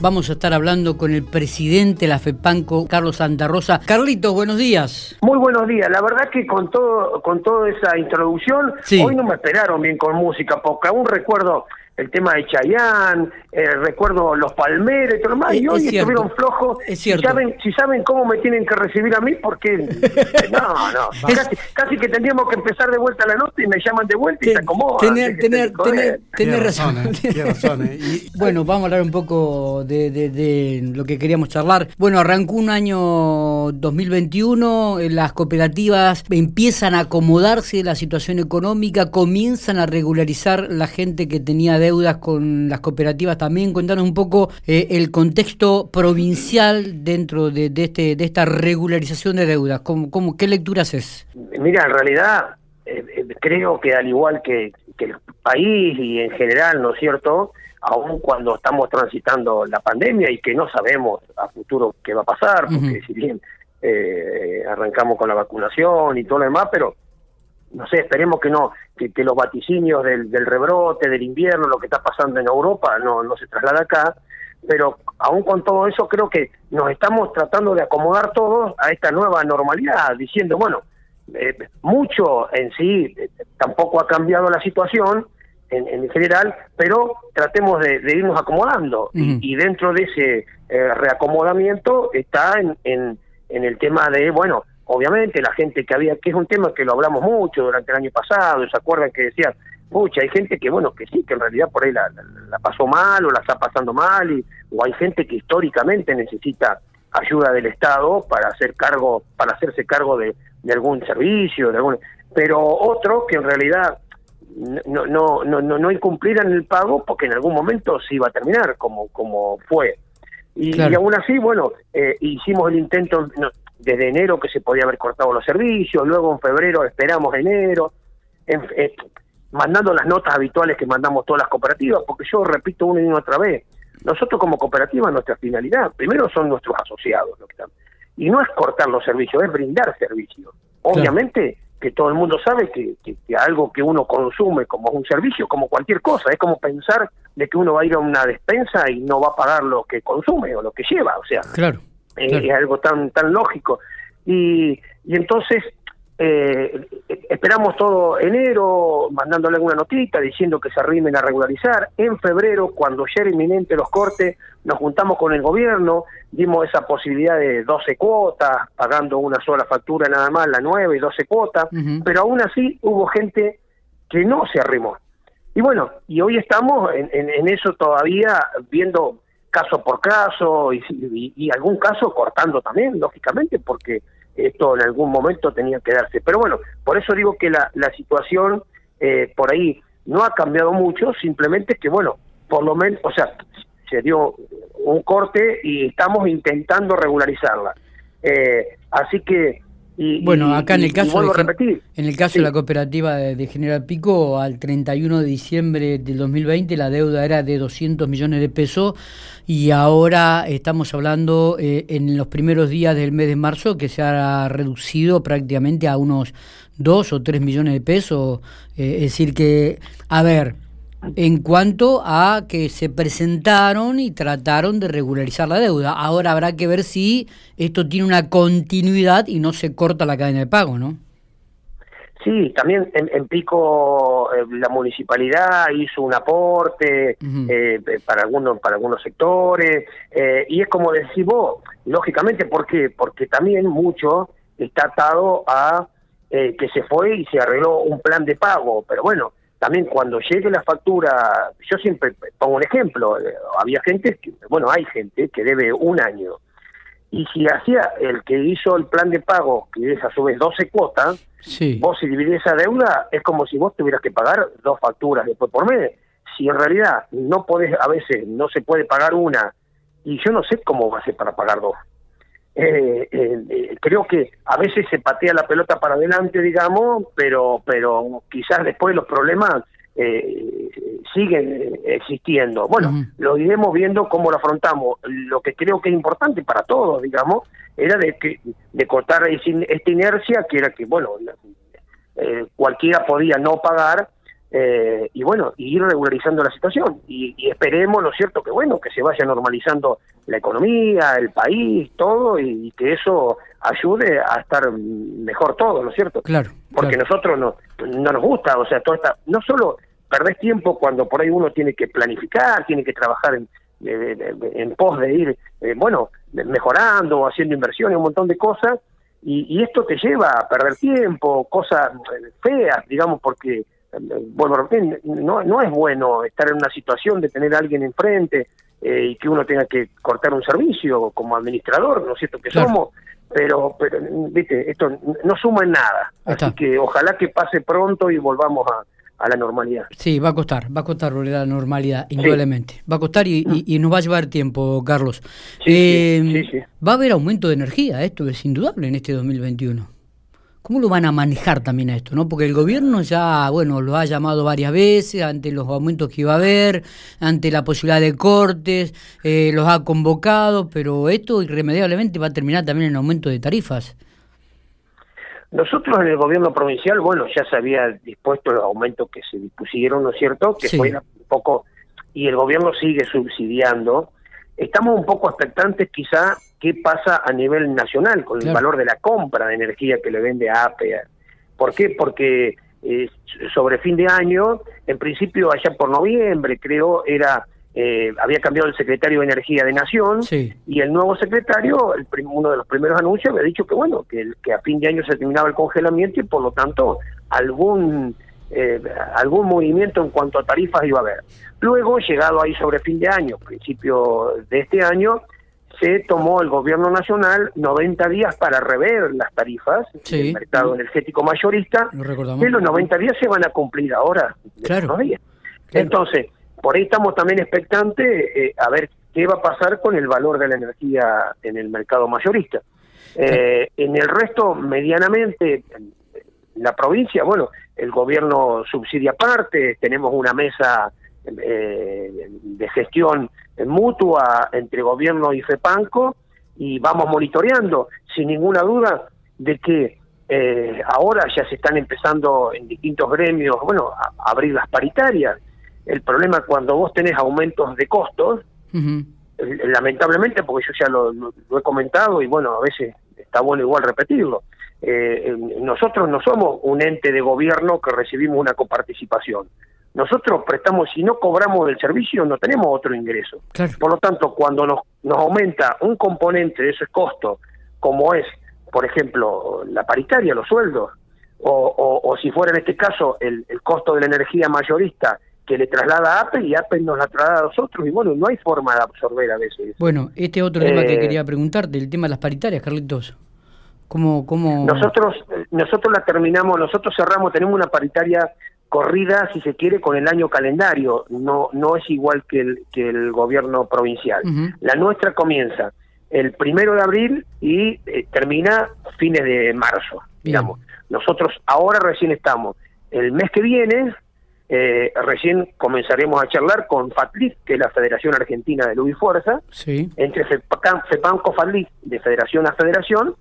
Vamos a estar hablando con el presidente de la FEPANCO, Carlos Santa Rosa. Carlitos, buenos días. Muy buenos días. La verdad que con todo con toda esa introducción, hoy no me esperaron bien con música, porque aún recuerdo el tema de Chayán, eh, recuerdo los Palmeres y todo lo más, y hoy estuvieron flojos. Es cierto. Si saben, si saben cómo me tienen que recibir a mí, porque no, no, casi, que tendríamos que empezar de vuelta la nota y me llaman de vuelta y se acomodan. Tener, tener, tener, tener razón. razón eh. bueno, vamos a hablar un poco de, de, lo que queríamos charlar. Bueno, arrancó un año 2021, eh, las cooperativas empiezan a acomodarse la situación económica, comienzan a regularizar la gente que tenía de deudas con las cooperativas también. Cuéntanos un poco eh, el contexto provincial dentro de, este, de esta regularización de deudas. ¿Cómo, cómo, ¿Qué lecturas es? Mira, en realidad eh, eh, creo que al igual que, el país y en general, ¿no es cierto?, aun cuando estamos transitando la pandemia y que no sabemos a futuro qué va a pasar, porque si bien arrancamos con la vacunación y todo lo demás, pero no sé, esperemos que no, que, los vaticinios del, rebrote, del invierno, lo que está pasando en Europa, no, no se traslada acá, pero aún con todo eso creo que nos estamos tratando de acomodar todos a esta nueva normalidad, diciendo, bueno, eh, mucho en sí eh, tampoco ha cambiado la situación en, general, pero tratemos de, irnos acomodando. Y, dentro de ese eh, reacomodamiento está en, en, en el tema de, bueno, obviamente la gente que había, que es un tema que lo hablamos mucho durante el año pasado, ¿se acuerdan que decían, pucha, hay gente que, bueno, que sí, que en realidad por ahí la, pasó mal o la está pasando mal, y, o hay gente que históricamente necesita ayuda del Estado para hacer cargo, para hacerse cargo de, algún servicio, de algún, pero otros que en realidad no, no, no, no, no incumplieran el pago porque en algún momento se iba a terminar, como, como fue. Y, aún así, bueno, eh, hicimos el intento, desde enero que se podía haber cortado los servicios, luego en febrero esperamos enero, eh, mandando las notas habituales que mandamos todas las cooperativas, porque yo repito una y otra vez, nosotros como cooperativa nuestra finalidad, primero son nuestros asociados, y no es cortar los servicios, es brindar servicios. Obviamente que todo el mundo sabe que, que, algo que uno consume como un servicio, como cualquier cosa, es como pensar de que uno va a ir a una despensa y no va a pagar lo que consume o lo que lleva, o sea, claro es algo tan tan lógico. Y, y entonces eh, esperamos todo enero, mandándole alguna notita diciendo que se arrimen a regularizar. En febrero, cuando ya era inminente los cortes, nos juntamos con el gobierno, dimos esa posibilidad de 12 cuotas, pagando una sola factura nada más, la 9 y 12 cuotas, pero aún así hubo gente que no se arrimó. Y bueno, y hoy estamos en, en eso todavía viendo caso por caso y, algún caso cortando también, lógicamente, porque esto en algún momento tenía que darse. Pero bueno, por eso digo que la, la situación eh, por ahí no ha cambiado mucho, simplemente que, bueno, por lo menos, o sea, se dio un corte y estamos intentando regularizarla. Eh, así que bueno, acá en el caso de, en el caso de la cooperativa de, General Pico, al 31 de diciembre del 2020 la deuda era de 200 millones de pesos y ahora estamos hablando eh, en los primeros días del mes de marzo que se ha reducido prácticamente a unos 2 o 3 millones de pesos. Eh, es decir que, a ver, en cuanto a que se presentaron y trataron de regularizar la deuda. Ahora habrá que ver si esto tiene una continuidad y no se corta la cadena de pago, ¿no? Sí, también en, Pico eh, la municipalidad hizo un aporte eh, para algunos para algunos sectores eh, y es como decís vos, lógicamente, ¿por qué? Porque también mucho está atado a que se fue y se arregló un plan de pago, pero bueno, también cuando llegue la factura, yo siempre pongo un ejemplo, eh, había gente, que, bueno, hay gente que debe un año, y si hacía el que hizo el plan de pago, que es a su vez 12 cuotas, vos si dividís esa deuda, es como si vos tuvieras que pagar dos facturas después por mes. Si en realidad no podés, a veces no se puede pagar una, y yo no sé cómo va a ser para pagar dos. Eh, eh, creo que a veces se patea la pelota para adelante, digamos, pero, pero quizás después los problemas eh, siguen existiendo. Bueno, lo iremos viendo cómo lo afrontamos. Lo que creo que es importante para todos, digamos, era de que de cortar esta inercia, que era que, bueno, cualquiera podía no pagar, eh, y bueno, ir regularizando la situación. Y, esperemos, ¿no es cierto?, que bueno, que se vaya normalizando la economía, el país, todo, y, que eso ayude a estar mejor todo, ¿no es cierto? Claro. Porque nosotros no, no nos gusta, o sea, todo esta, no solo perdés tiempo cuando por ahí uno tiene que planificar, tiene que trabajar en, en pos de ir, eh, bueno, mejorando, haciendo inversiones, un montón de cosas, y, esto te lleva a perder tiempo, cosas eh, feas, digamos, porque, eh, bueno, no, no es bueno estar en una situación de tener a alguien enfrente y que uno tenga que cortar un servicio como administrador, ¿no es cierto que somos? Pero, pero, viste, esto no suma en nada. Así que ojalá que pase pronto y volvamos a, a la normalidad. Sí, va a costar, va a costar volver a la normalidad, indudablemente. Va a costar y, y, nos va a llevar tiempo, Carlos. Eh, sí, va a haber aumento de energía, esto es indudable en este 2021. ¿Cómo lo van a manejar también a esto? no Porque el gobierno ya, bueno, lo ha llamado varias veces ante los aumentos que iba a haber, ante la posibilidad de cortes, eh, los ha convocado, pero esto irremediablemente va a terminar también en aumento de tarifas. Nosotros en el gobierno provincial, bueno, ya se había dispuesto los aumentos que se dispusieron, ¿no es cierto? Que fue un poco, y el gobierno sigue subsidiando. Estamos un poco expectantes quizá qué pasa a nivel nacional con el valor de la compra de energía que le vende a APE. ¿Por qué? Porque eh, sobre fin de año, en principio allá por noviembre creo, era eh, había cambiado el secretario de Energía de Nación y el nuevo secretario, el uno de los primeros anuncios, había dicho que bueno, que, que, a fin de año se terminaba el congelamiento y por lo tanto algún eh, algún movimiento en cuanto a tarifas iba a haber. Luego, llegado ahí sobre fin de año, principio de este año, se tomó el gobierno nacional 90 días para rever las tarifas del mercado energético mayorista, y los 90 días se van a cumplir ahora. Claro. Días. Entonces, por ahí estamos también expectantes eh, a ver qué va a pasar con el valor de la energía en el mercado mayorista. Eh, en el resto, medianamente, en la provincia, bueno, el gobierno subsidia parte, tenemos una mesa eh, de gestión mutua entre gobierno y FEPANCO y vamos monitoreando, sin ninguna duda, de que ahora ya se están empezando en distintos gremios, bueno, a abrir las paritarias. El problema cuando vos tenés aumentos de costos, lamentablemente, porque yo ya lo, he comentado y bueno, a veces está bueno igual repetirlo, eh, nosotros no somos un ente de gobierno que recibimos una coparticipación. Nosotros prestamos, si no cobramos del servicio, no tenemos otro ingreso. Por lo tanto, cuando nos, nos aumenta un componente de ese costo, como es, por ejemplo, la paritaria, los sueldos, o, o, si fuera en este caso el, el costo de la energía mayorista que le traslada a Apple y Apple nos la traslada a nosotros y bueno, no hay forma de absorber a veces. Bueno, este otro tema que eh, quería preguntarte, el tema de las paritarias, Carlitos. ¿Cómo, cómo... Nosotros, nosotros la terminamos, nosotros cerramos, tenemos una paritaria corrida, si se quiere, con el año calendario, no, no es igual que el, que el gobierno provincial. La nuestra comienza el primero de abril y eh, termina fines de marzo, digamos. Nosotros ahora recién estamos, el mes que viene eh, recién comenzaremos a charlar con FATLIF, que es la Federación Argentina de Luz y Fuerza, entre FEPANCO FATLIF, de federación a federación,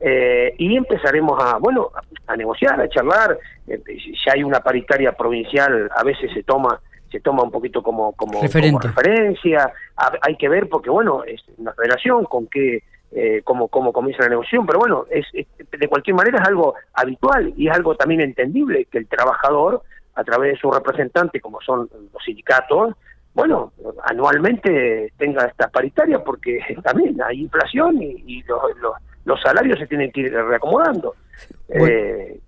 eh, y empezaremos a, bueno, a, negociar, a charlar. Eh, si hay una paritaria provincial, a veces se toma se toma un poquito como, como, referencia. hay que ver, porque bueno, es una federación con qué eh, cómo, cómo comienza la negociación, pero bueno, es, de cualquier manera es algo habitual y es algo también entendible que el trabajador a través de su representante, como son los sindicatos, bueno, anualmente tenga esta paritaria porque también hay inflación y, los, los, salarios se tienen que ir reacomodando. Eh,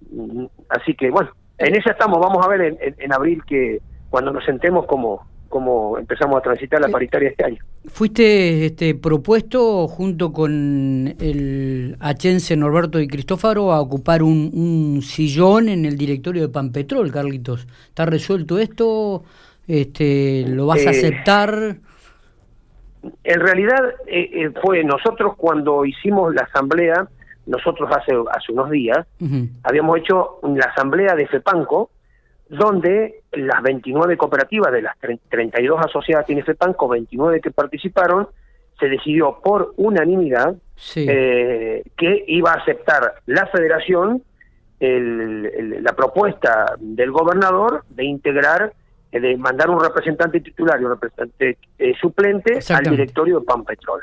así que bueno, en eso estamos, vamos a ver en, en abril que cuando nos sentemos como cómo empezamos a transitar la paritaria este año. Fuiste este, propuesto junto con el achense Norberto y Cristófaro a ocupar un, sillón en el directorio de Panpetrol, Carlitos. ¿Está resuelto esto? Este, ¿Lo vas a eh, aceptar? En realidad eh, eh, fue nosotros cuando hicimos la asamblea, nosotros hace, hace unos días, habíamos hecho la asamblea de FEPANCO, donde las 29 cooperativas de las 32 asociadas tiene FEPANCO, 29 que participaron, se decidió por unanimidad eh, que iba a aceptar la federación la propuesta del gobernador de integrar, de mandar un representante titular y un representante eh, suplente al directorio de Pampetrol.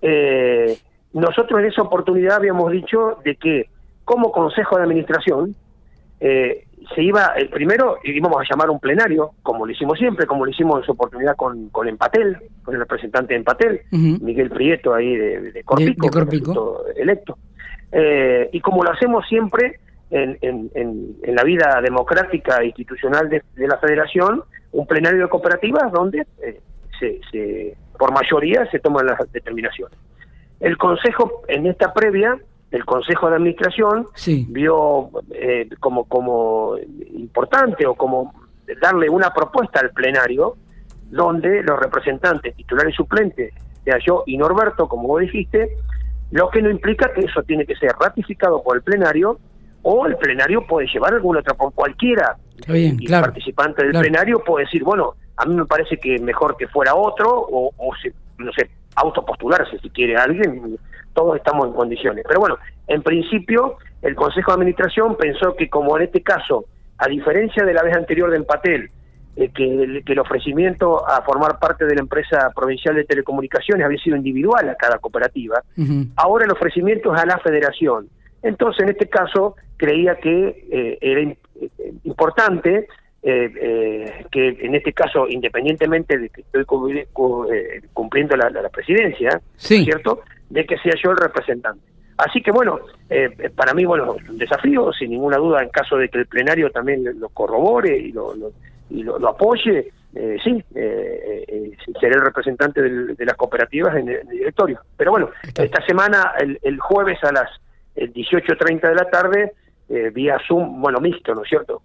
Eh, nosotros en esa oportunidad habíamos dicho de que como consejo de administración eh, se iba, el primero íbamos a llamar un plenario, como lo hicimos siempre, como lo hicimos en su oportunidad con, con Empatel, con el representante de Empatel, Miguel Prieto ahí de, Corpico, electo. Eh, y como lo hacemos siempre en, en, en, la vida democrática e institucional de, la federación, un plenario de cooperativas donde eh, se, se, por mayoría se toman las determinaciones. El Consejo, en esta previa, el Consejo de Administración vio eh, como, como importante o como darle una propuesta al plenario donde los representantes titulares y suplentes, sea yo y Norberto, como vos dijiste, lo que no implica que eso tiene que ser ratificado por el plenario o el plenario puede llevar alguna otra, por cualquiera y participante del plenario puede decir, bueno, a mí me parece que mejor que fuera otro o, o se, no sé, autopostularse si quiere alguien, todos estamos en condiciones. Pero bueno, en principio el Consejo de Administración pensó que como en este caso, a diferencia de la vez anterior de Empatel, eh, que, el, ofrecimiento a formar parte de la empresa provincial de telecomunicaciones había sido individual a cada cooperativa, ahora el ofrecimiento es a la federación. Entonces, en este caso, creía que eh, era eh, importante que en este caso, independientemente de que estoy cumpliendo la, la presidencia, ¿cierto? de que sea yo el representante. Así que bueno, eh, para mí, bueno, un desafío, sin ninguna duda, en caso de que el plenario también lo corrobore y lo, y lo, apoye, eh, sí, eh, eh, seré el representante de las cooperativas en el, directorio. Pero bueno, esta semana, el, jueves a las 18.30 de la tarde, vía Zoom, bueno, mixto, ¿no es cierto?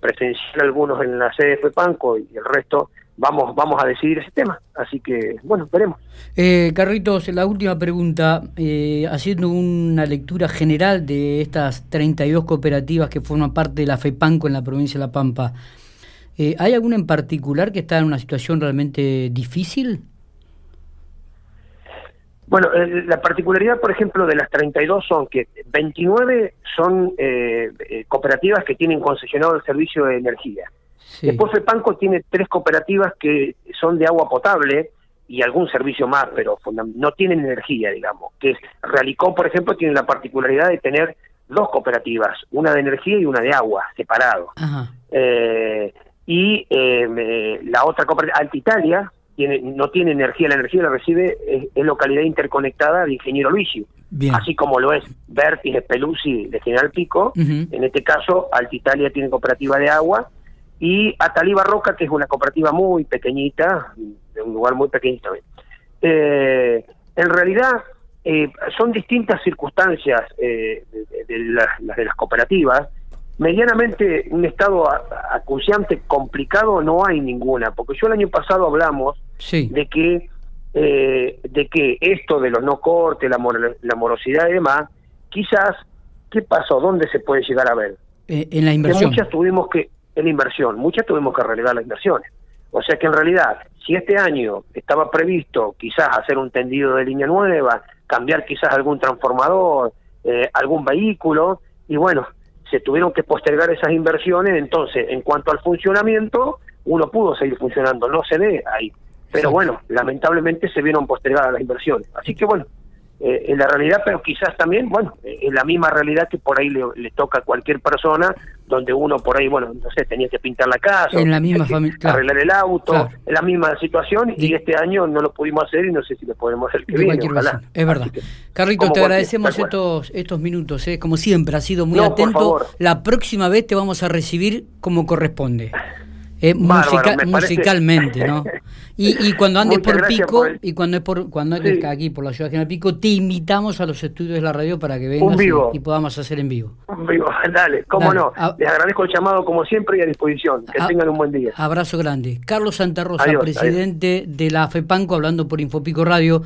presencial algunos en la sede de Panco y el resto vamos, vamos a decidir ese tema. Así que, bueno, veremos. Eh, Carritos, la última pregunta. Eh, haciendo una lectura general de estas 32 cooperativas que forman parte de la FEPANCO en la provincia de La Pampa, eh, ¿hay alguna en particular que está en una situación realmente difícil? Bueno, la particularidad, por ejemplo, de las 32 son que 29 son cooperativas que tienen concesionado el servicio de energía. Después FEPANCO tiene tres cooperativas que son de agua potable y algún servicio más, pero no tienen energía, digamos. Que es Realicó, por ejemplo, tiene la particularidad de tener dos cooperativas, una de energía y una de agua, separado. Eh, y eh, la otra cooperativa, Altitalia, tiene, no tiene energía, la energía la recibe, es, localidad interconectada de Ingeniero Luigi, así como lo es Bertis Speluzzi de General Pico, en este caso Altitalia tiene cooperativa de agua y Atalí Roca, que es una cooperativa muy pequeñita, de un lugar muy pequeñito. Eh, en realidad, eh, son distintas circunstancias eh, de, las, de las cooperativas. Medianamente, un estado acuciante complicado no hay ninguna, porque yo el año pasado hablamos de que de que esto de los no cortes, la, la morosidad y demás, quizás, ¿qué pasó? ¿Dónde se puede llegar a ver? en la inversión. muchas tuvimos que, en inversión. Muchas tuvimos que relegar las inversiones. O sea que en realidad, si este año estaba previsto quizás hacer un tendido de línea nueva, cambiar quizás algún transformador, eh, algún vehículo, y bueno, se tuvieron que postergar esas inversiones, entonces en cuanto al funcionamiento, uno pudo seguir funcionando, no se ve ahí. Pero bueno, lamentablemente se vieron postergadas las inversiones. Así que bueno, eh, en la realidad, pero quizás también, bueno, en la misma realidad que por ahí le, toca a cualquier persona, donde uno por ahí, bueno, no sé, tenía que pintar la casa, en la misma arreglar el auto, en la misma situación, y este año no lo pudimos hacer y no sé si lo podemos hacer que viene, Es verdad. Carrito, te agradecemos estos estos minutos, ¿eh? como siempre, ha sido muy atento. La próxima vez te vamos a recibir como corresponde. Eh, musicalmente, ¿no? Y, y cuando andes por Pico, y cuando es por cuando andes aquí por la ciudad de General Pico, te invitamos a los estudios de la radio para que vengas y, podamos hacer en vivo. Un vivo, dale, cómo no. Les agradezco el llamado como siempre y a disposición. Que tengan un buen día. Abrazo grande. Carlos Santa Rosa, presidente de la FEPANCO, hablando por Infopico Radio.